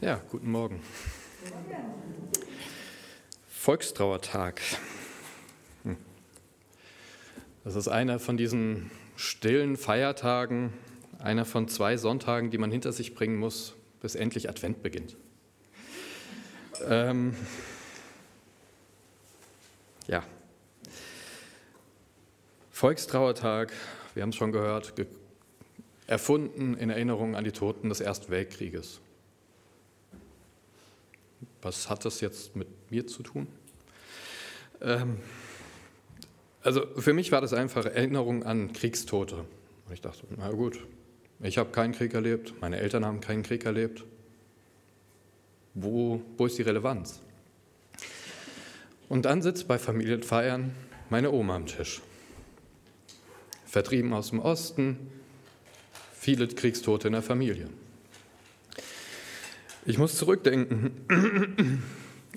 Ja, guten Morgen. Volkstrauertag. Hm. Das ist einer von diesen stillen Feiertagen, einer von zwei Sonntagen, die man hinter sich bringen muss, bis endlich Advent beginnt. Ähm, ja. Volkstrauertag, wir haben es schon gehört, erfunden in Erinnerung an die Toten des Ersten Weltkrieges. Was hat das jetzt mit mir zu tun? Ähm, also für mich war das einfach Erinnerung an Kriegstote. Und ich dachte, na gut, ich habe keinen Krieg erlebt, meine Eltern haben keinen Krieg erlebt. Wo, wo ist die Relevanz? Und dann sitzt bei Familienfeiern meine Oma am Tisch. Vertrieben aus dem Osten, viele Kriegstote in der Familie. Ich muss zurückdenken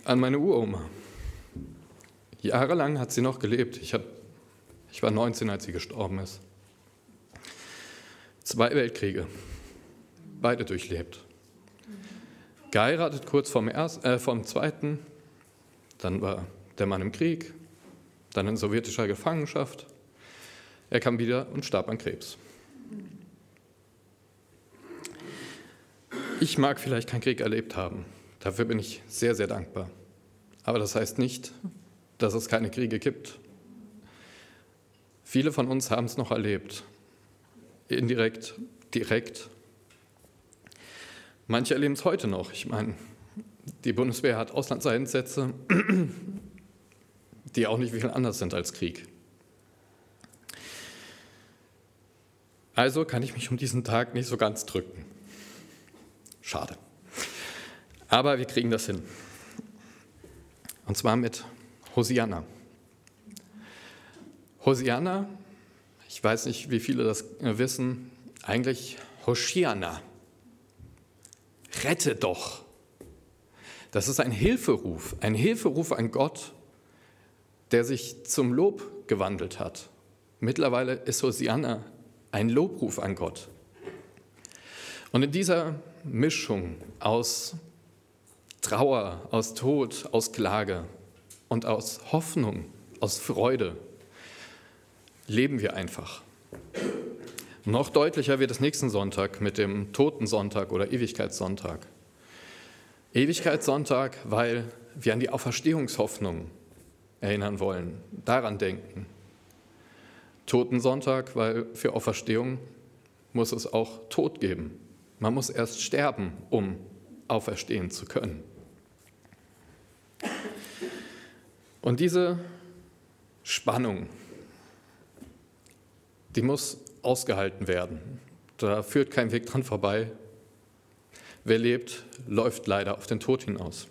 an meine Uroma. Jahrelang hat sie noch gelebt. Ich, hab, ich war 19, als sie gestorben ist. Zwei Weltkriege, beide durchlebt. Geheiratet kurz vom, ersten, äh, vom zweiten, dann war der Mann im Krieg, dann in sowjetischer Gefangenschaft. Er kam wieder und starb an Krebs. Ich mag vielleicht keinen Krieg erlebt haben. Dafür bin ich sehr, sehr dankbar. Aber das heißt nicht, dass es keine Kriege gibt. Viele von uns haben es noch erlebt. Indirekt, direkt. Manche erleben es heute noch. Ich meine, die Bundeswehr hat Auslandseinsätze, die auch nicht viel anders sind als Krieg. Also kann ich mich um diesen Tag nicht so ganz drücken. Schade. Aber wir kriegen das hin. Und zwar mit Hosianna. Hosianna, ich weiß nicht, wie viele das wissen, eigentlich Hoshiana. Rette doch. Das ist ein Hilferuf, ein Hilferuf an Gott, der sich zum Lob gewandelt hat. Mittlerweile ist Hosianna ein Lobruf an Gott. Und in dieser Mischung aus Trauer, aus Tod, aus Klage und aus Hoffnung, aus Freude leben wir einfach. Noch deutlicher wird es nächsten Sonntag mit dem Totensonntag oder Ewigkeitssonntag. Ewigkeitssonntag, weil wir an die Auferstehungshoffnung erinnern wollen, daran denken. Totensonntag, weil für Auferstehung muss es auch Tod geben. Man muss erst sterben, um auferstehen zu können. Und diese Spannung, die muss ausgehalten werden. Da führt kein Weg dran vorbei. Wer lebt, läuft leider auf den Tod hinaus.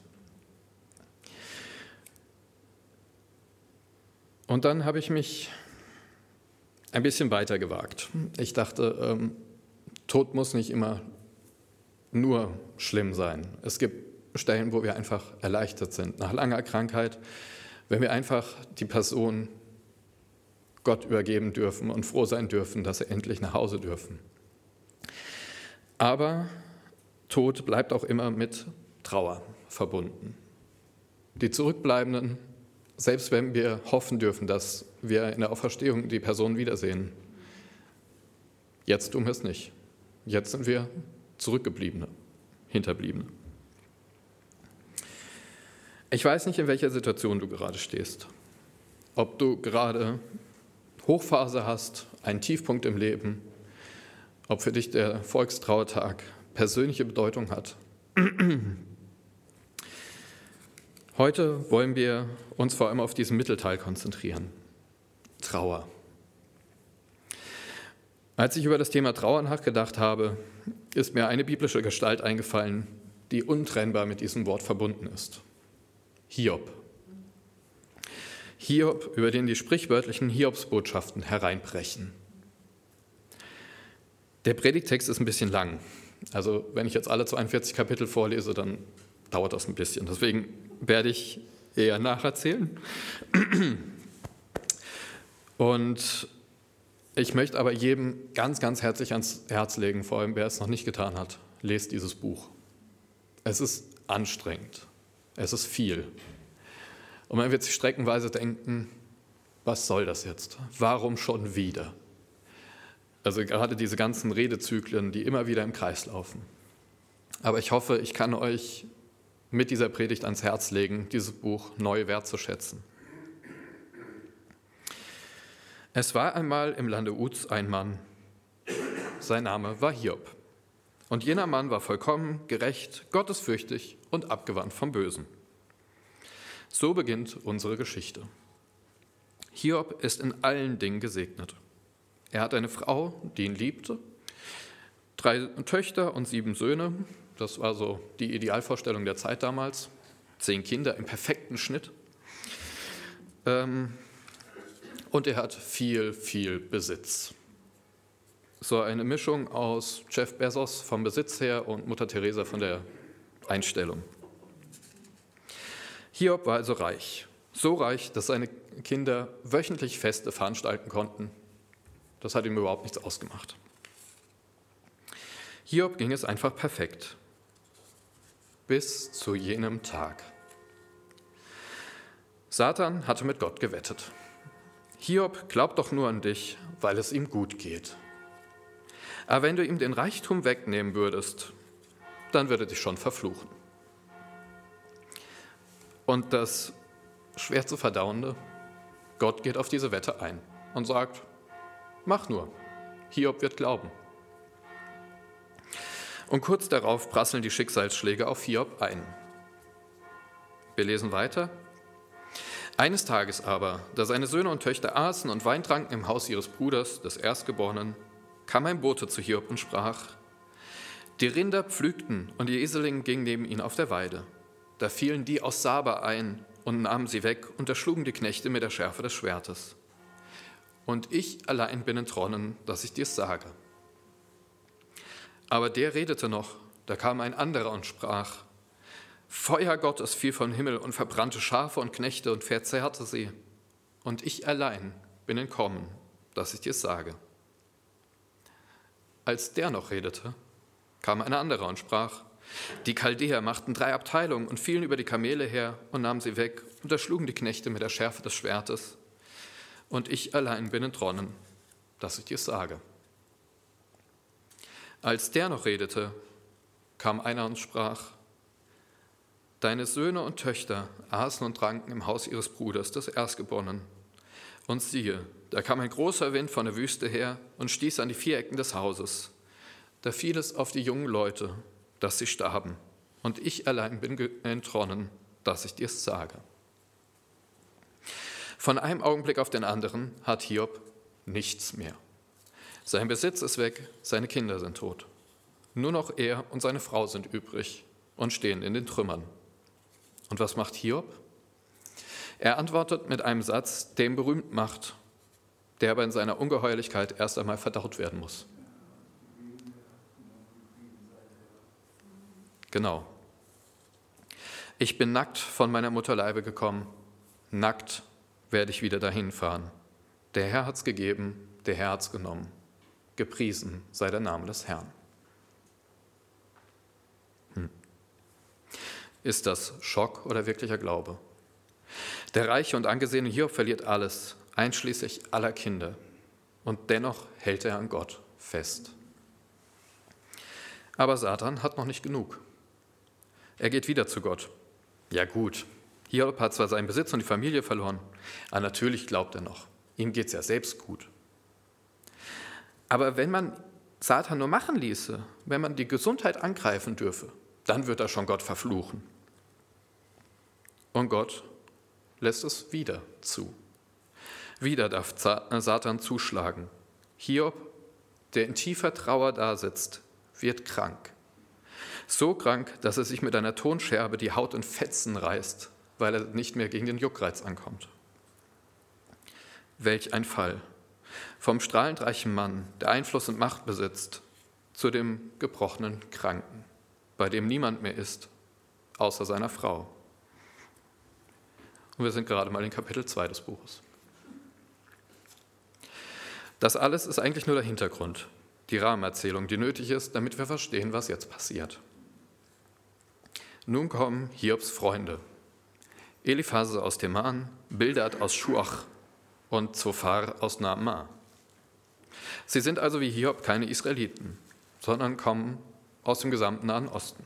Und dann habe ich mich ein bisschen weiter gewagt. Ich dachte, ähm, Tod muss nicht immer nur schlimm sein. Es gibt Stellen, wo wir einfach erleichtert sind, nach langer Krankheit, wenn wir einfach die Person Gott übergeben dürfen und froh sein dürfen, dass sie endlich nach Hause dürfen. Aber Tod bleibt auch immer mit Trauer verbunden. Die Zurückbleibenden, selbst wenn wir hoffen dürfen, dass wir in der Auferstehung die Person wiedersehen, jetzt tun wir es nicht. Jetzt sind wir Zurückgebliebene, Hinterbliebene. Ich weiß nicht, in welcher Situation du gerade stehst. Ob du gerade Hochphase hast, einen Tiefpunkt im Leben, ob für dich der Volkstrauertag persönliche Bedeutung hat. Heute wollen wir uns vor allem auf diesen Mittelteil konzentrieren. Trauer. Als ich über das Thema Trauer nachgedacht habe, ist mir eine biblische Gestalt eingefallen, die untrennbar mit diesem Wort verbunden ist. Hiob. Hiob, über den die sprichwörtlichen Hiobsbotschaften hereinbrechen. Der Predigtext ist ein bisschen lang. Also wenn ich jetzt alle 42 Kapitel vorlese, dann dauert das ein bisschen. Deswegen werde ich eher nacherzählen. Und ich möchte aber jedem ganz, ganz herzlich ans Herz legen, vor allem wer es noch nicht getan hat, lest dieses Buch. Es ist anstrengend. Es ist viel. Und man wird sich streckenweise denken, was soll das jetzt? Warum schon wieder? Also gerade diese ganzen Redezyklen, die immer wieder im Kreis laufen. Aber ich hoffe, ich kann euch mit dieser Predigt ans Herz legen, dieses Buch neu wertzuschätzen. Es war einmal im Lande Uz ein Mann, sein Name war Hiob. Und jener Mann war vollkommen, gerecht, gottesfürchtig und abgewandt vom Bösen. So beginnt unsere Geschichte. Hiob ist in allen Dingen gesegnet. Er hat eine Frau, die ihn liebte, drei Töchter und sieben Söhne. Das war so die Idealvorstellung der Zeit damals. Zehn Kinder im perfekten Schnitt. Ähm, und er hat viel, viel Besitz. So eine Mischung aus Jeff Bezos vom Besitz her und Mutter Teresa von der Einstellung. Hiob war also reich. So reich, dass seine Kinder wöchentlich Feste veranstalten konnten. Das hat ihm überhaupt nichts ausgemacht. Hiob ging es einfach perfekt. Bis zu jenem Tag. Satan hatte mit Gott gewettet. Hiob glaubt doch nur an dich, weil es ihm gut geht. Aber wenn du ihm den Reichtum wegnehmen würdest, dann würde dich schon verfluchen. Und das schwer zu verdauende, Gott geht auf diese Wette ein und sagt, mach nur, Hiob wird glauben. Und kurz darauf prasseln die Schicksalsschläge auf Hiob ein. Wir lesen weiter. Eines Tages aber, da seine Söhne und Töchter aßen und Wein tranken im Haus ihres Bruders, des Erstgeborenen, kam ein Bote zu Hiob und sprach, die Rinder pflügten und die Eselin ging neben ihnen auf der Weide. Da fielen die aus Saba ein und nahmen sie weg und erschlugen die Knechte mit der Schärfe des Schwertes. Und ich allein bin entronnen, dass ich dir's sage. Aber der redete noch, da kam ein anderer und sprach, Feuer Gottes fiel vom Himmel und verbrannte Schafe und Knechte und verzehrte sie. Und ich allein bin entkommen, dass ich dir's sage. Als der noch redete, kam ein anderer und sprach, die Chaldäer machten drei Abteilungen und fielen über die Kamele her und nahmen sie weg und erschlugen die Knechte mit der Schärfe des Schwertes. Und ich allein bin entronnen, dass ich dir sage. Als der noch redete, kam einer und sprach, Deine Söhne und Töchter aßen und tranken im Haus ihres Bruders, des Erstgeborenen. Und siehe, da kam ein großer Wind von der Wüste her und stieß an die vier Ecken des Hauses. Da fiel es auf die jungen Leute, dass sie starben. Und ich allein bin entronnen, dass ich dir's sage. Von einem Augenblick auf den anderen hat Hiob nichts mehr. Sein Besitz ist weg, seine Kinder sind tot. Nur noch er und seine Frau sind übrig und stehen in den Trümmern. Und was macht Hiob? Er antwortet mit einem Satz, der ihn berühmt macht der aber in seiner Ungeheuerlichkeit erst einmal verdaut werden muss. Genau. Ich bin nackt von meiner Mutterleibe gekommen, nackt werde ich wieder dahin fahren. Der Herr hat's gegeben, der Herr hat's genommen. Gepriesen sei der Name des Herrn. Ist das Schock oder wirklicher Glaube? Der reiche und angesehene Hiob verliert alles, einschließlich aller Kinder. Und dennoch hält er an Gott fest. Aber Satan hat noch nicht genug. Er geht wieder zu Gott. Ja gut, Hiob hat zwar seinen Besitz und die Familie verloren, aber natürlich glaubt er noch. Ihm geht es ja selbst gut. Aber wenn man Satan nur machen ließe, wenn man die Gesundheit angreifen dürfe, dann wird er schon Gott verfluchen. Und Gott lässt es wieder zu. Wieder darf äh, Satan zuschlagen. Hiob, der in tiefer Trauer dasitzt, wird krank. So krank, dass er sich mit einer Tonscherbe die Haut in Fetzen reißt, weil er nicht mehr gegen den Juckreiz ankommt. Welch ein Fall. Vom strahlend reichen Mann, der Einfluss und Macht besitzt, zu dem gebrochenen Kranken, bei dem niemand mehr ist, außer seiner Frau. Und wir sind gerade mal in Kapitel 2 des Buches. Das alles ist eigentlich nur der Hintergrund, die Rahmenerzählung, die nötig ist, damit wir verstehen, was jetzt passiert. Nun kommen Hiobs Freunde. Eliphase aus Teman, Bildad aus Schuach und Zophar aus Naamah. Sie sind also wie Hiob keine Israeliten, sondern kommen aus dem gesamten Nahen Osten.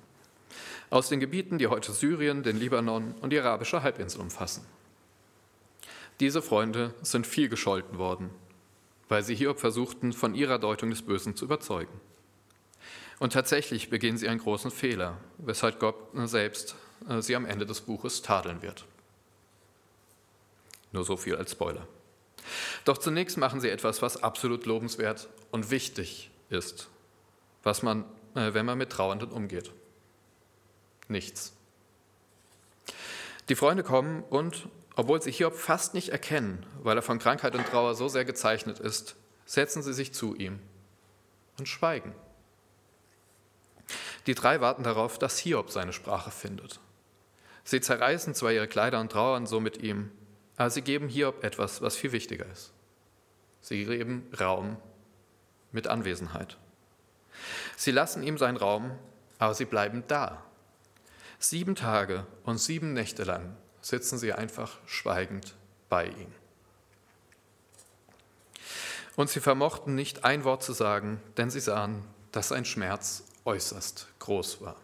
Aus den Gebieten, die heute Syrien, den Libanon und die arabische Halbinsel umfassen. Diese Freunde sind viel gescholten worden, weil sie Hiob versuchten, von ihrer Deutung des Bösen zu überzeugen. Und tatsächlich begehen sie einen großen Fehler, weshalb Gott selbst äh, sie am Ende des Buches tadeln wird. Nur so viel als Spoiler. Doch zunächst machen sie etwas, was absolut lobenswert und wichtig ist, was man, wenn man mit Trauernden umgeht. Nichts. Die Freunde kommen und, obwohl sie Hiob fast nicht erkennen, weil er von Krankheit und Trauer so sehr gezeichnet ist, setzen sie sich zu ihm und schweigen. Die drei warten darauf, dass Hiob seine Sprache findet. Sie zerreißen zwar ihre Kleider und trauern so mit ihm, aber sie geben Hiob etwas, was viel wichtiger ist. Sie geben Raum mit Anwesenheit. Sie lassen ihm seinen Raum, aber sie bleiben da. Sieben Tage und sieben Nächte lang sitzen sie einfach schweigend bei ihm. Und sie vermochten nicht ein Wort zu sagen, denn sie sahen, dass sein Schmerz äußerst groß war.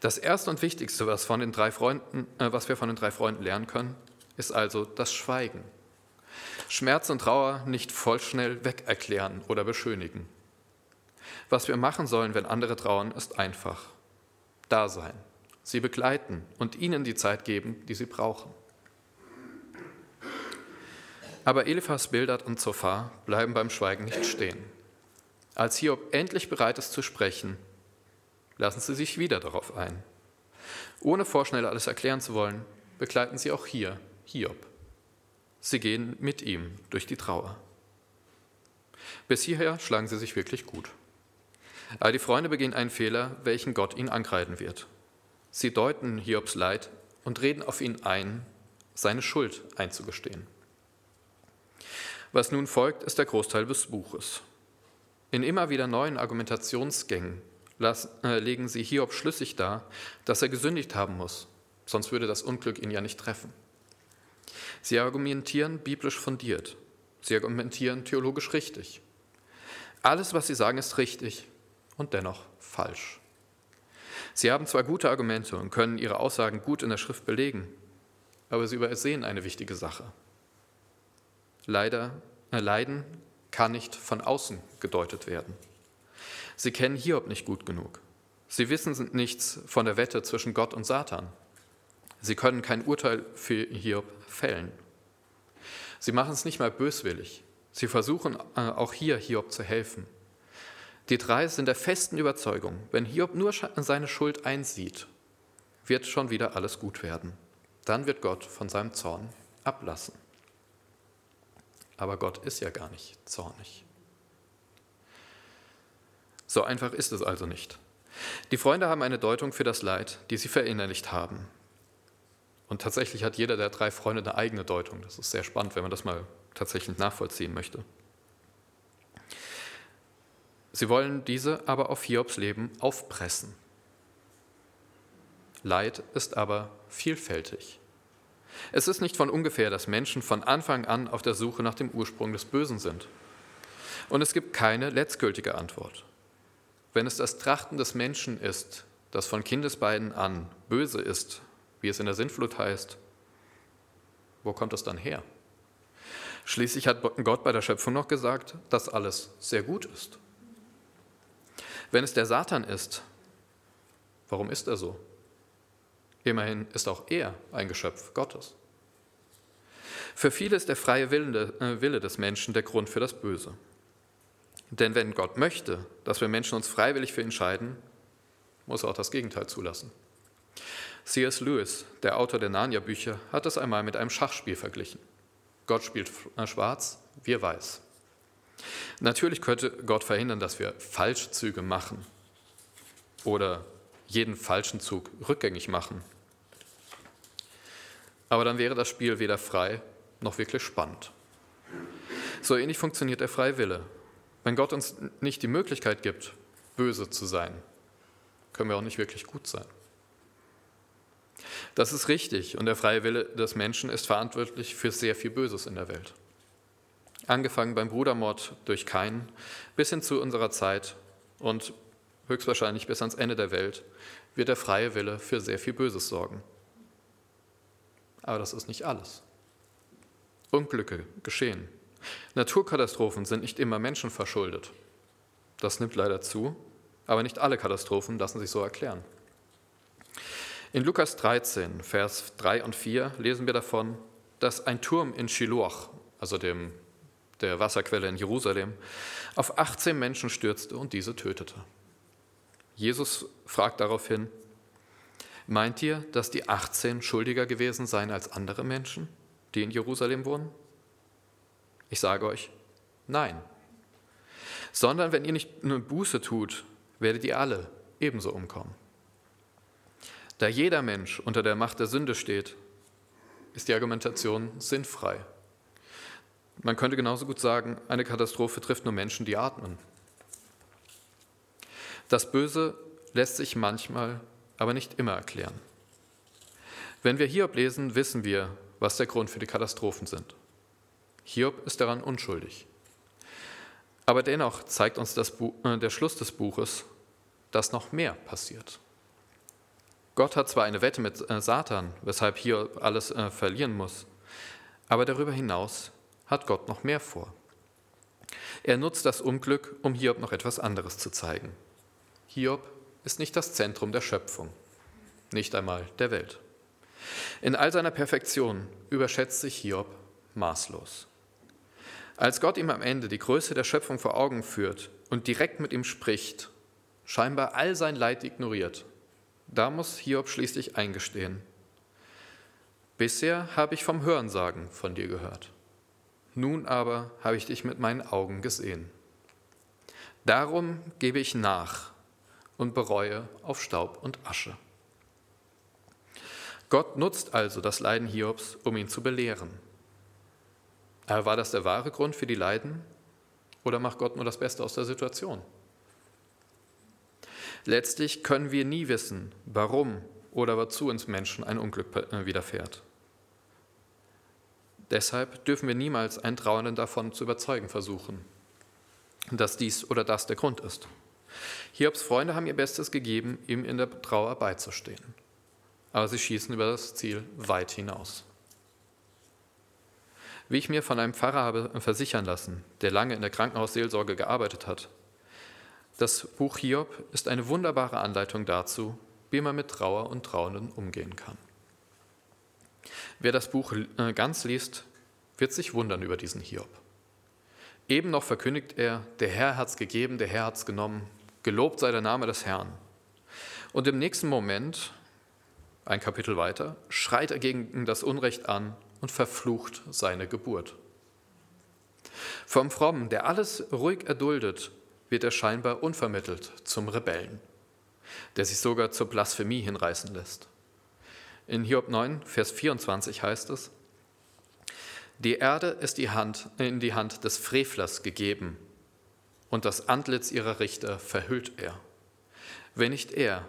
Das erste und wichtigste, was, von den drei Freunden, äh, was wir von den drei Freunden lernen können, ist also das Schweigen. Schmerz und Trauer nicht vollschnell wegerklären oder beschönigen. Was wir machen sollen, wenn andere trauern, ist einfach. Da sein, sie begleiten und ihnen die Zeit geben, die sie brauchen. Aber Eliphas, Bildad und Zophar bleiben beim Schweigen nicht stehen. Als Hiob endlich bereit ist zu sprechen, lassen Sie sich wieder darauf ein. Ohne vorschnell alles erklären zu wollen, begleiten Sie auch hier Hiob. Sie gehen mit ihm durch die Trauer. Bis hierher schlagen sie sich wirklich gut. Aber die Freunde begehen einen Fehler, welchen Gott ihnen ankreiden wird. Sie deuten Hiobs Leid und reden auf ihn ein, seine Schuld einzugestehen. Was nun folgt, ist der Großteil des Buches. In immer wieder neuen Argumentationsgängen äh, legen sie Hiob schlüssig dar, dass er gesündigt haben muss, sonst würde das Unglück ihn ja nicht treffen. Sie argumentieren biblisch fundiert, sie argumentieren theologisch richtig. Alles, was sie sagen, ist richtig und dennoch falsch. Sie haben zwar gute Argumente und können ihre Aussagen gut in der Schrift belegen, aber sie übersehen eine wichtige Sache. Leider, äh, Leiden kann nicht von außen gedeutet werden. Sie kennen Hiob nicht gut genug. Sie wissen nichts von der Wette zwischen Gott und Satan. Sie können kein Urteil für Hiob fällen. Sie machen es nicht mal böswillig. Sie versuchen äh, auch hier Hiob zu helfen. Die drei sind der festen Überzeugung, wenn Hiob nur seine Schuld einsieht, wird schon wieder alles gut werden. Dann wird Gott von seinem Zorn ablassen. Aber Gott ist ja gar nicht zornig. So einfach ist es also nicht. Die Freunde haben eine Deutung für das Leid, die sie verinnerlicht haben. Und tatsächlich hat jeder der drei Freunde eine eigene Deutung. Das ist sehr spannend, wenn man das mal tatsächlich nachvollziehen möchte. Sie wollen diese aber auf Hiobs Leben aufpressen. Leid ist aber vielfältig. Es ist nicht von ungefähr, dass Menschen von Anfang an auf der Suche nach dem Ursprung des Bösen sind. Und es gibt keine letztgültige Antwort. Wenn es das Trachten des Menschen ist, das von Kindesbeinen an böse ist, wie es in der Sintflut heißt, wo kommt es dann her? Schließlich hat Gott bei der Schöpfung noch gesagt, dass alles sehr gut ist. Wenn es der Satan ist, warum ist er so? Immerhin ist auch er ein Geschöpf Gottes. Für viele ist der freie äh, Wille des Menschen der Grund für das Böse. Denn wenn Gott möchte, dass wir Menschen uns freiwillig für ihn entscheiden, muss er auch das Gegenteil zulassen. C.S. Lewis, der Autor der Narnia-Bücher, hat es einmal mit einem Schachspiel verglichen. Gott spielt äh, schwarz, wir weiß. Natürlich könnte Gott verhindern, dass wir Falschzüge machen oder jeden falschen Zug rückgängig machen aber dann wäre das Spiel weder frei noch wirklich spannend. So ähnlich funktioniert der freie Wille. Wenn Gott uns nicht die Möglichkeit gibt, böse zu sein, können wir auch nicht wirklich gut sein. Das ist richtig und der freie Wille des Menschen ist verantwortlich für sehr viel Böses in der Welt. Angefangen beim Brudermord durch Kain bis hin zu unserer Zeit und höchstwahrscheinlich bis ans Ende der Welt wird der freie Wille für sehr viel Böses sorgen. Aber das ist nicht alles. Unglücke geschehen. Naturkatastrophen sind nicht immer menschenverschuldet. Das nimmt leider zu, aber nicht alle Katastrophen lassen sich so erklären. In Lukas 13, Vers 3 und 4 lesen wir davon, dass ein Turm in Shiloach, also dem, der Wasserquelle in Jerusalem, auf 18 Menschen stürzte und diese tötete. Jesus fragt daraufhin, meint ihr, dass die 18 schuldiger gewesen seien als andere Menschen, die in Jerusalem wohnen? Ich sage euch, nein. Sondern wenn ihr nicht nur Buße tut, werdet ihr alle ebenso umkommen. Da jeder Mensch unter der Macht der Sünde steht, ist die Argumentation sinnfrei. Man könnte genauso gut sagen, eine Katastrophe trifft nur Menschen, die atmen. Das Böse lässt sich manchmal, aber nicht immer erklären. Wenn wir Hiob lesen, wissen wir, was der Grund für die Katastrophen sind. Hiob ist daran unschuldig. Aber dennoch zeigt uns Buch, äh, der Schluss des Buches, dass noch mehr passiert. Gott hat zwar eine Wette mit äh, Satan, weshalb Hiob alles äh, verlieren muss, aber darüber hinaus hat Gott noch mehr vor. Er nutzt das Unglück, um Hiob noch etwas anderes zu zeigen. Hiob ist nicht das Zentrum der Schöpfung, nicht einmal der Welt. In all seiner Perfektion überschätzt sich Hiob maßlos. Als Gott ihm am Ende die Größe der Schöpfung vor Augen führt und direkt mit ihm spricht, scheinbar all sein Leid ignoriert, da muss Hiob schließlich eingestehen. Bisher habe ich vom Hörensagen von dir gehört. Nun aber habe ich dich mit meinen Augen gesehen. Darum gebe ich nach und bereue auf Staub und Asche. Gott nutzt also das Leiden Hiobs, um ihn zu belehren. Aber war das der wahre Grund für die Leiden oder macht Gott nur das Beste aus der Situation? Letztlich können wir nie wissen, warum oder wozu uns Menschen ein Unglück äh, widerfährt. Deshalb dürfen wir niemals einen Trauernden davon zu überzeugen versuchen, dass dies oder das der Grund ist. Hiobs Freunde haben ihr Bestes gegeben, ihm in der Trauer beizustehen. Aber sie schießen über das Ziel weit hinaus. Wie ich mir von einem Pfarrer habe versichern lassen, der lange in der Krankenhausseelsorge gearbeitet hat, das Buch Hiob ist eine wunderbare Anleitung dazu, wie man mit Trauer und Trauenden umgehen kann. Wer das Buch äh, ganz liest, wird sich wundern über diesen Hiob. Eben noch verkündigt er, der Herr hat's gegeben, der Herr hat's genommen, Gelobt sei der Name des Herrn. Und im nächsten Moment, ein Kapitel weiter, schreit er gegen das Unrecht an und verflucht seine Geburt. Vom Frommen, der alles ruhig erduldet, wird er scheinbar unvermittelt zum Rebellen, der sich sogar zur Blasphemie hinreißen lässt. In Hiob 9, Vers 24 heißt es, die Erde ist die Hand, in die Hand des Frevlers gegeben und das Antlitz ihrer Richter verhüllt er. Wenn nicht er,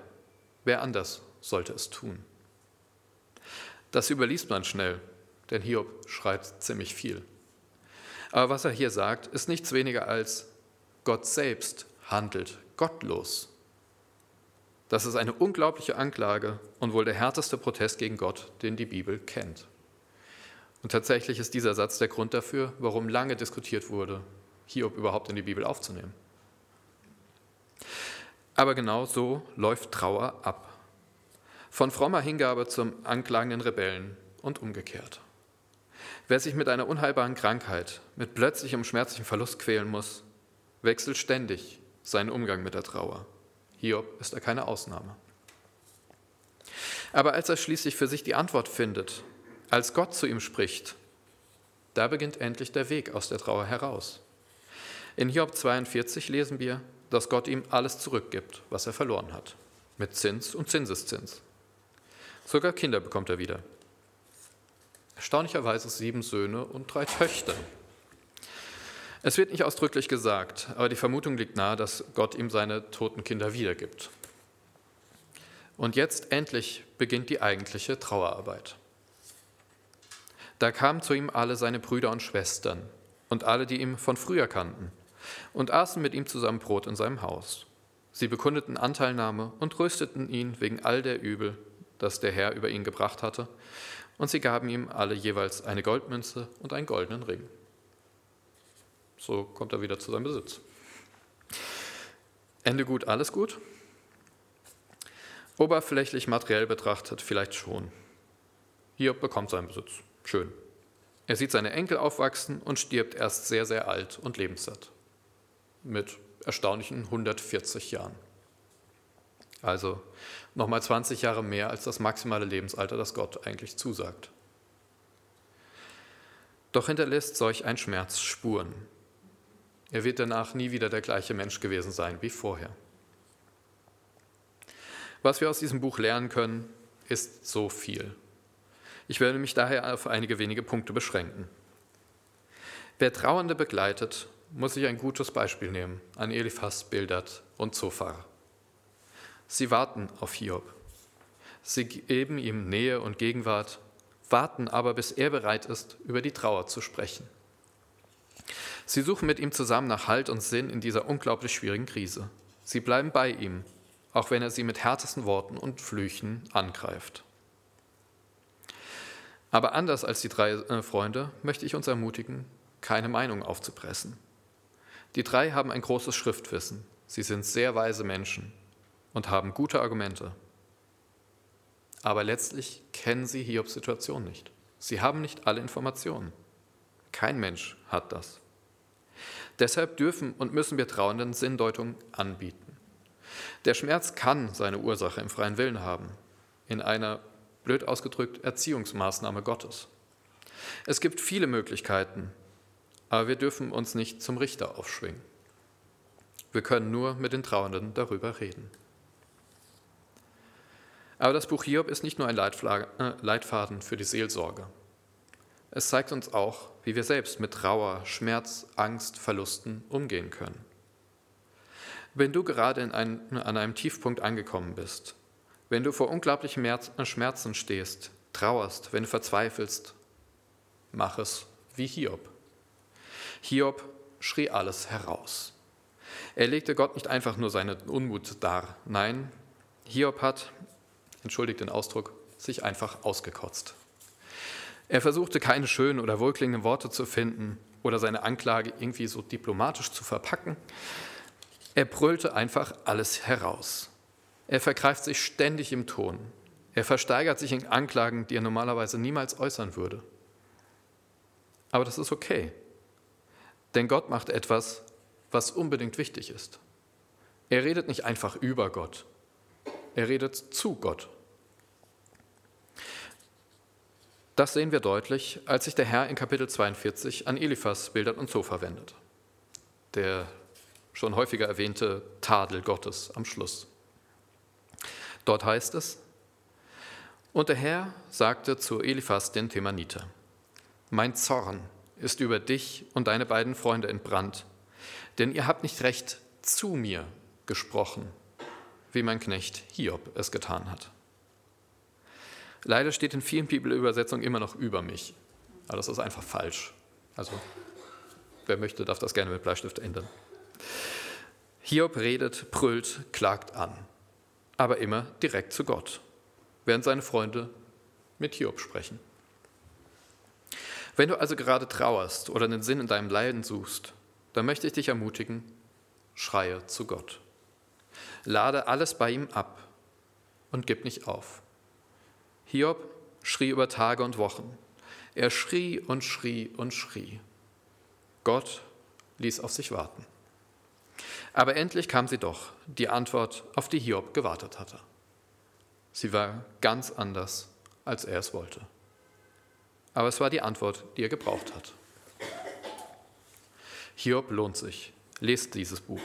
wer anders sollte es tun? Das überliest man schnell, denn Hiob schreit ziemlich viel. Aber was er hier sagt, ist nichts weniger als Gott selbst handelt gottlos. Das ist eine unglaubliche Anklage und wohl der härteste Protest gegen Gott, den die Bibel kennt. Und tatsächlich ist dieser Satz der Grund dafür, warum lange diskutiert wurde, Hiob überhaupt in die Bibel aufzunehmen. Aber genau so läuft Trauer ab. Von frommer Hingabe zum anklagenden Rebellen und umgekehrt. Wer sich mit einer unheilbaren Krankheit, mit plötzlichem schmerzlichen Verlust quälen muss, wechselt ständig seinen Umgang mit der Trauer. Hiob ist er keine Ausnahme. Aber als er schließlich für sich die Antwort findet, als Gott zu ihm spricht, da beginnt endlich der Weg aus der Trauer heraus. In Hiob 42 lesen wir, dass Gott ihm alles zurückgibt, was er verloren hat, mit Zins und Zinseszins. Sogar Kinder bekommt er wieder. Erstaunlicherweise sieben Söhne und drei Töchter. Es wird nicht ausdrücklich gesagt, aber die Vermutung liegt nahe, dass Gott ihm seine toten Kinder wiedergibt. Und jetzt endlich beginnt die eigentliche Trauerarbeit. Da kamen zu ihm alle seine Brüder und Schwestern und alle, die ihn von früher kannten, und aßen mit ihm zusammen Brot in seinem Haus. Sie bekundeten Anteilnahme und trösteten ihn wegen all der Übel, das der Herr über ihn gebracht hatte, und sie gaben ihm alle jeweils eine Goldmünze und einen goldenen Ring. So kommt er wieder zu seinem Besitz. Ende gut, alles gut? Oberflächlich materiell betrachtet vielleicht schon. Hier bekommt seinen Besitz. Schön. Er sieht seine Enkel aufwachsen und stirbt erst sehr, sehr alt und lebenssatt. Mit erstaunlichen 140 Jahren. Also nochmal 20 Jahre mehr als das maximale Lebensalter, das Gott eigentlich zusagt. Doch hinterlässt solch ein Schmerz Spuren. Er wird danach nie wieder der gleiche Mensch gewesen sein wie vorher. Was wir aus diesem Buch lernen können, ist so viel. Ich werde mich daher auf einige wenige Punkte beschränken. Wer Trauernde begleitet, muss sich ein gutes Beispiel nehmen an Eliphas, Bildad und Zophar. Sie warten auf Hiob. Sie geben ihm Nähe und Gegenwart, warten aber, bis er bereit ist, über die Trauer zu sprechen. Sie suchen mit ihm zusammen nach Halt und Sinn in dieser unglaublich schwierigen Krise. Sie bleiben bei ihm, auch wenn er sie mit härtesten Worten und Flüchen angreift. Aber anders als die drei äh, Freunde möchte ich uns ermutigen, keine Meinung aufzupressen. Die drei haben ein großes Schriftwissen. Sie sind sehr weise Menschen und haben gute Argumente. Aber letztlich kennen sie Hiobs Situation nicht. Sie haben nicht alle Informationen. Kein Mensch hat das. Deshalb dürfen und müssen wir Trauenden Sinndeutung anbieten. Der Schmerz kann seine Ursache im freien Willen haben, in einer, blöd ausgedrückt, Erziehungsmaßnahme Gottes. Es gibt viele Möglichkeiten, aber wir dürfen uns nicht zum Richter aufschwingen. Wir können nur mit den Trauenden darüber reden. Aber das Buch Hiob ist nicht nur ein äh, Leitfaden für die Seelsorge. Es zeigt uns auch, wie wir selbst mit Trauer, Schmerz, Angst, Verlusten umgehen können. Wenn du gerade ein, an einem Tiefpunkt angekommen bist, wenn du vor unglaublichen äh, Schmerzen stehst, trauerst, wenn du verzweifelst, mach es wie Hiob. Hiob schrie alles heraus. Er legte Gott nicht einfach nur seinen Unmut dar. Nein, Hiob hat, entschuldigt den Ausdruck, sich einfach ausgekotzt. Er versuchte keine schönen oder wohlklingenden Worte zu finden oder seine Anklage irgendwie so diplomatisch zu verpacken. Er brüllte einfach alles heraus. Er vergreift sich ständig im Ton. Er versteigert sich in Anklagen, die er normalerweise niemals äußern würde. Aber das ist okay. Denn Gott macht etwas, was unbedingt wichtig ist. Er redet nicht einfach über Gott, er redet zu Gott. Das sehen wir deutlich, als sich der Herr in Kapitel 42 an Eliphas, Bildert und Zophar wendet. Der schon häufiger erwähnte Tadel Gottes am Schluss. Dort heißt es, und der Herr sagte zu Eliphas den Themaniter, mein Zorn ist über dich und deine beiden Freunde entbrannt, denn ihr habt nicht recht zu mir gesprochen, wie mein Knecht Hiob es getan hat. Leider steht in vielen Bibelübersetzungen immer noch über mich. Aber das ist einfach falsch. Also, wer möchte, darf das gerne mit Bleistift ändern. Hiob redet, brüllt, klagt an, aber immer direkt zu Gott, während seine Freunde mit Hiob sprechen. Wenn du also gerade trauerst oder einen Sinn in deinem Leiden suchst, dann möchte ich dich ermutigen, schreie zu Gott. Lade alles bei ihm ab und gib nicht auf. Hiob schrie über Tage und Wochen. Er schrie und schrie und schrie. Gott ließ auf sich warten. Aber endlich kam sie doch, die Antwort, auf die Hiob gewartet hatte. Sie war ganz anders, als er es wollte. Aber es war die Antwort, die er gebraucht hat. Hiob lohnt sich. Lest dieses Buch.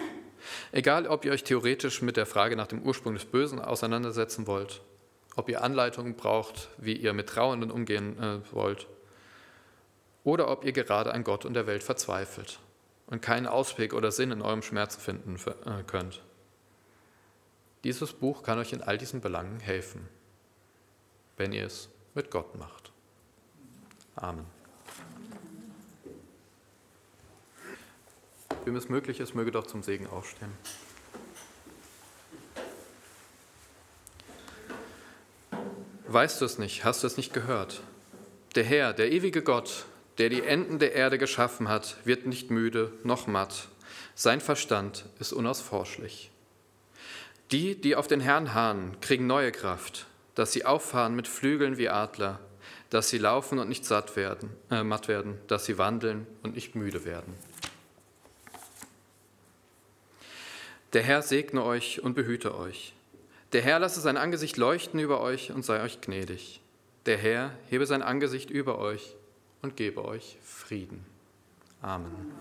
Egal, ob ihr euch theoretisch mit der Frage nach dem Ursprung des Bösen auseinandersetzen wollt, ob ihr Anleitungen braucht, wie ihr mit Trauernden umgehen äh, wollt, oder ob ihr gerade an Gott und der Welt verzweifelt und keinen Ausweg oder Sinn in eurem Schmerz finden äh, könnt. Dieses Buch kann euch in all diesen Belangen helfen, wenn ihr es mit Gott macht. Amen. Wem es möglich ist, möge doch zum Segen aufstehen. Weißt du es nicht? Hast du es nicht gehört? Der Herr, der ewige Gott, der die Enden der Erde geschaffen hat, wird nicht müde noch matt. Sein Verstand ist unausforschlich. Die, die auf den Herrn harren, kriegen neue Kraft, dass sie auffahren mit Flügeln wie Adler, dass sie laufen und nicht satt werden, äh, matt werden, dass sie wandeln und nicht müde werden. Der Herr segne euch und behüte euch. Der Herr lasse sein Angesicht leuchten über euch und sei euch gnädig. Der Herr hebe sein Angesicht über euch und gebe euch Frieden. Amen.